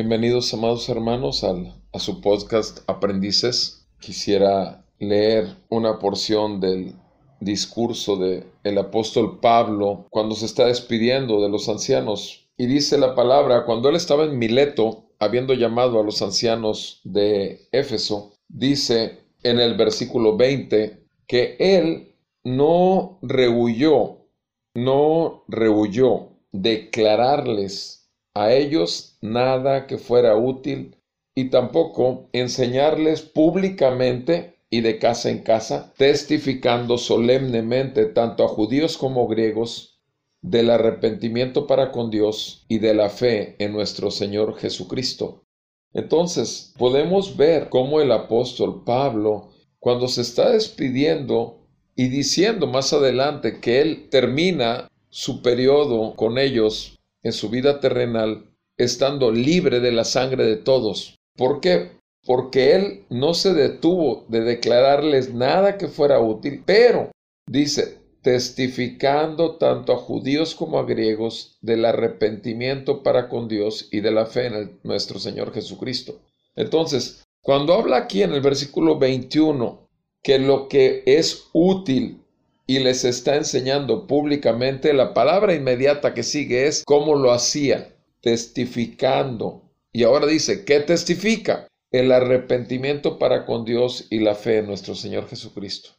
Bienvenidos, amados hermanos, a su podcast Aprendices. Quisiera leer una porción del discurso del el apóstol Pablo cuando se está despidiendo de los ancianos. Y dice la palabra, cuando él estaba en Mileto, habiendo llamado a los ancianos de Éfeso, dice en el versículo 20 que él no rehuyó, no rehuyó declararles a ellos nada que fuera útil y tampoco enseñarles públicamente y de casa en casa, testificando solemnemente tanto a judíos como griegos del arrepentimiento para con Dios y de la fe en nuestro Señor Jesucristo. Entonces, podemos ver cómo el apóstol Pablo, cuando se está despidiendo y diciendo más adelante que él termina su periodo con ellos en su vida terrenal estando libre de la sangre de todos. ¿Por qué? Porque él no se detuvo de declararles nada que fuera útil, pero dice, testificando tanto a judíos como a griegos del arrepentimiento para con Dios y de la fe en nuestro Señor Jesucristo. Entonces, cuando habla aquí en el versículo 21 que lo que es útil y les está enseñando públicamente, la palabra inmediata que sigue es cómo lo hacía, testificando. Y ahora dice, ¿qué testifica? El arrepentimiento para con Dios y la fe en nuestro Señor Jesucristo.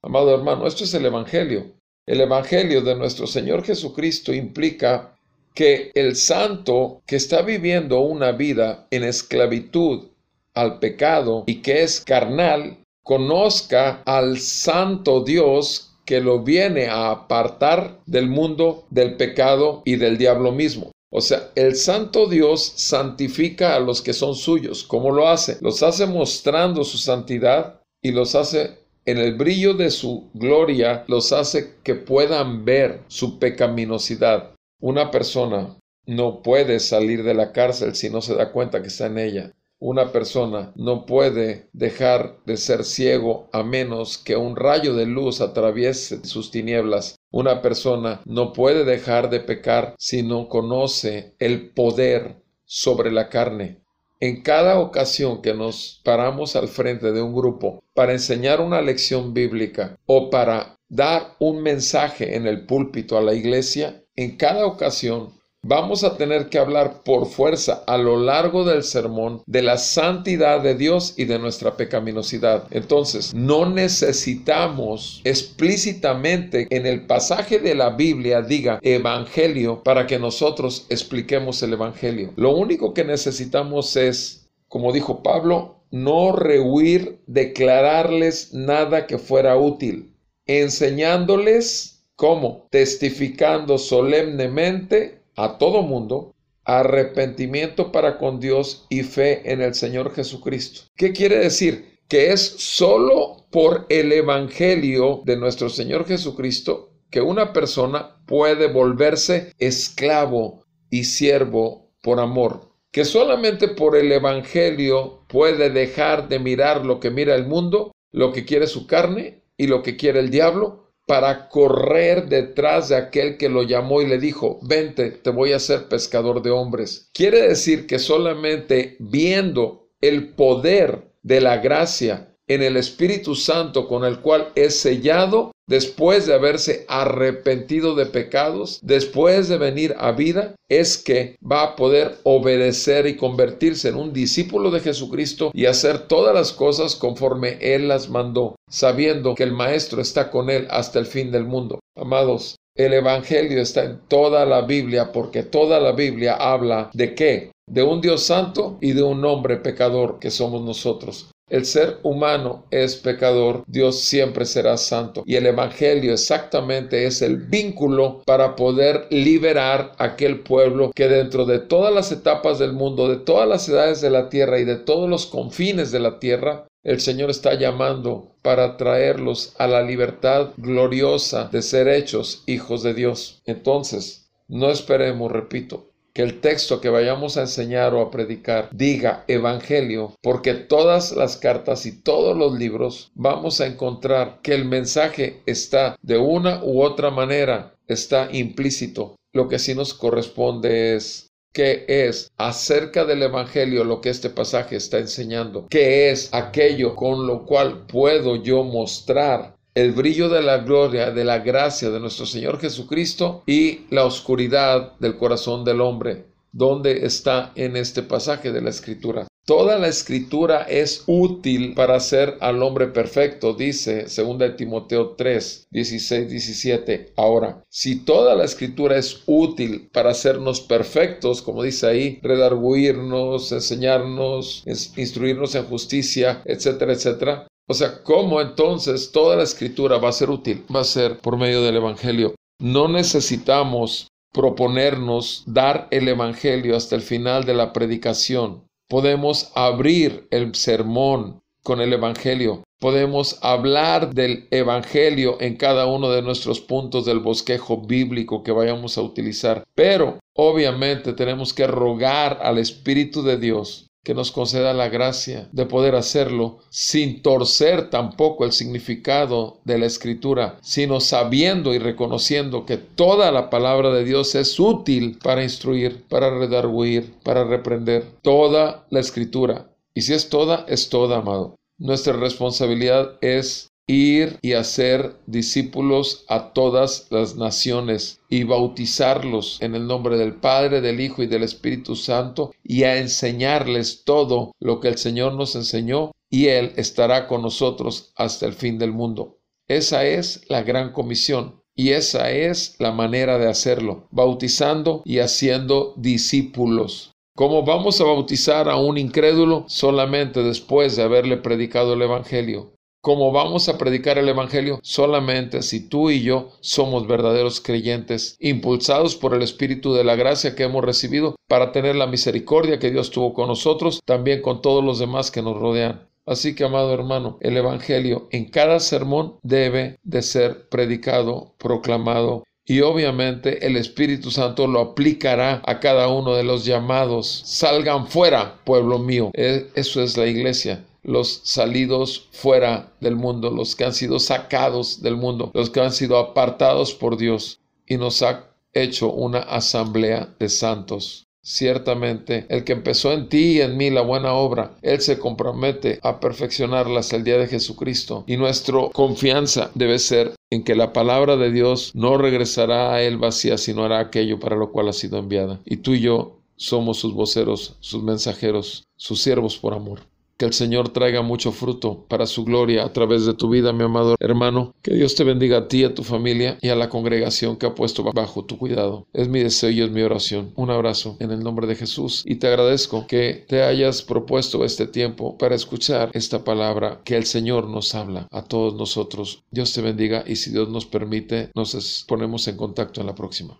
Amado hermano, esto es el Evangelio. El Evangelio de nuestro Señor Jesucristo implica que el santo que está viviendo una vida en esclavitud al pecado y que es carnal, conozca al santo Dios que lo viene a apartar del mundo, del pecado y del diablo mismo. O sea, el santo Dios santifica a los que son suyos. ¿Cómo lo hace? Los hace mostrando su santidad y los hace en el brillo de su gloria, los hace que puedan ver su pecaminosidad. Una persona no puede salir de la cárcel si no se da cuenta que está en ella. Una persona no puede dejar de ser ciego a menos que un rayo de luz atraviese sus tinieblas. Una persona no puede dejar de pecar si no conoce el poder sobre la carne. En cada ocasión que nos paramos al frente de un grupo para enseñar una lección bíblica o para dar un mensaje en el púlpito a la iglesia, en cada ocasión Vamos a tener que hablar por fuerza a lo largo del sermón de la santidad de Dios y de nuestra pecaminosidad. Entonces, no necesitamos explícitamente en el pasaje de la Biblia diga evangelio para que nosotros expliquemos el evangelio. Lo único que necesitamos es, como dijo Pablo, no rehuir declararles nada que fuera útil, enseñándoles cómo, testificando solemnemente a todo mundo arrepentimiento para con Dios y fe en el Señor Jesucristo. ¿Qué quiere decir? Que es solo por el Evangelio de nuestro Señor Jesucristo que una persona puede volverse esclavo y siervo por amor. Que solamente por el Evangelio puede dejar de mirar lo que mira el mundo, lo que quiere su carne y lo que quiere el diablo para correr detrás de aquel que lo llamó y le dijo, vente, te voy a hacer pescador de hombres. Quiere decir que solamente viendo el poder de la gracia en el Espíritu Santo con el cual es sellado, después de haberse arrepentido de pecados, después de venir a vida, es que va a poder obedecer y convertirse en un discípulo de Jesucristo y hacer todas las cosas conforme Él las mandó, sabiendo que el Maestro está con Él hasta el fin del mundo. Amados, el Evangelio está en toda la Biblia porque toda la Biblia habla de qué? De un Dios santo y de un hombre pecador que somos nosotros. El ser humano es pecador, Dios siempre será santo. Y el Evangelio exactamente es el vínculo para poder liberar aquel pueblo que dentro de todas las etapas del mundo, de todas las edades de la tierra y de todos los confines de la tierra, el Señor está llamando para traerlos a la libertad gloriosa de ser hechos hijos de Dios. Entonces, no esperemos, repito, que el texto que vayamos a enseñar o a predicar diga evangelio, porque todas las cartas y todos los libros vamos a encontrar que el mensaje está de una u otra manera, está implícito. Lo que sí nos corresponde es qué es acerca del Evangelio lo que este pasaje está enseñando, qué es aquello con lo cual puedo yo mostrar el brillo de la gloria, de la gracia de nuestro Señor Jesucristo y la oscuridad del corazón del hombre. ¿Dónde está en este pasaje de la Escritura? Toda la escritura es útil para hacer al hombre perfecto, dice 2 Timoteo 3, 16, 17. Ahora, si toda la escritura es útil para hacernos perfectos, como dice ahí, redarguirnos, enseñarnos, instruirnos en justicia, etcétera, etcétera, o sea, ¿cómo entonces toda la escritura va a ser útil? Va a ser por medio del Evangelio. No necesitamos proponernos dar el Evangelio hasta el final de la predicación. Podemos abrir el sermón con el Evangelio. Podemos hablar del Evangelio en cada uno de nuestros puntos del bosquejo bíblico que vayamos a utilizar. Pero obviamente tenemos que rogar al Espíritu de Dios que nos conceda la gracia de poder hacerlo sin torcer tampoco el significado de la escritura, sino sabiendo y reconociendo que toda la palabra de Dios es útil para instruir, para redarguir, para reprender. Toda la escritura. Y si es toda, es toda, amado. Nuestra responsabilidad es ir y hacer discípulos a todas las naciones y bautizarlos en el nombre del Padre, del Hijo y del Espíritu Santo y a enseñarles todo lo que el Señor nos enseñó y Él estará con nosotros hasta el fin del mundo. Esa es la gran comisión. Y esa es la manera de hacerlo, bautizando y haciendo discípulos. ¿Cómo vamos a bautizar a un incrédulo? Solamente después de haberle predicado el Evangelio. ¿Cómo vamos a predicar el Evangelio? Solamente si tú y yo somos verdaderos creyentes, impulsados por el Espíritu de la gracia que hemos recibido para tener la misericordia que Dios tuvo con nosotros, también con todos los demás que nos rodean. Así que, amado hermano, el Evangelio en cada sermón debe de ser predicado, proclamado y obviamente el Espíritu Santo lo aplicará a cada uno de los llamados. Salgan fuera, pueblo mío. E, eso es la iglesia los salidos fuera del mundo, los que han sido sacados del mundo, los que han sido apartados por Dios y nos ha hecho una asamblea de santos. Ciertamente, el que empezó en ti y en mí la buena obra, Él se compromete a perfeccionarla hasta el día de Jesucristo. Y nuestra confianza debe ser en que la palabra de Dios no regresará a Él vacía, sino hará aquello para lo cual ha sido enviada. Y tú y yo somos sus voceros, sus mensajeros, sus siervos por amor. Que el Señor traiga mucho fruto para su gloria a través de tu vida, mi amado hermano. Que Dios te bendiga a ti, a tu familia y a la congregación que ha puesto bajo tu cuidado. Es mi deseo y es mi oración. Un abrazo en el nombre de Jesús y te agradezco que te hayas propuesto este tiempo para escuchar esta palabra que el Señor nos habla a todos nosotros. Dios te bendiga y si Dios nos permite, nos ponemos en contacto en la próxima.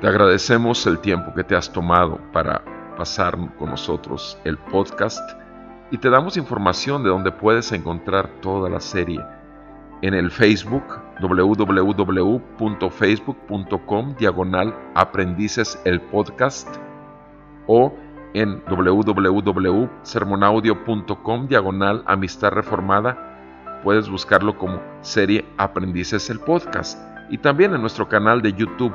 Te agradecemos el tiempo que te has tomado para pasar con nosotros el podcast y te damos información de donde puedes encontrar toda la serie en el Facebook www.facebook.com diagonal aprendices el podcast o en www.sermonaudio.com diagonal amistad reformada. Puedes buscarlo como serie aprendices el podcast. Y también en nuestro canal de YouTube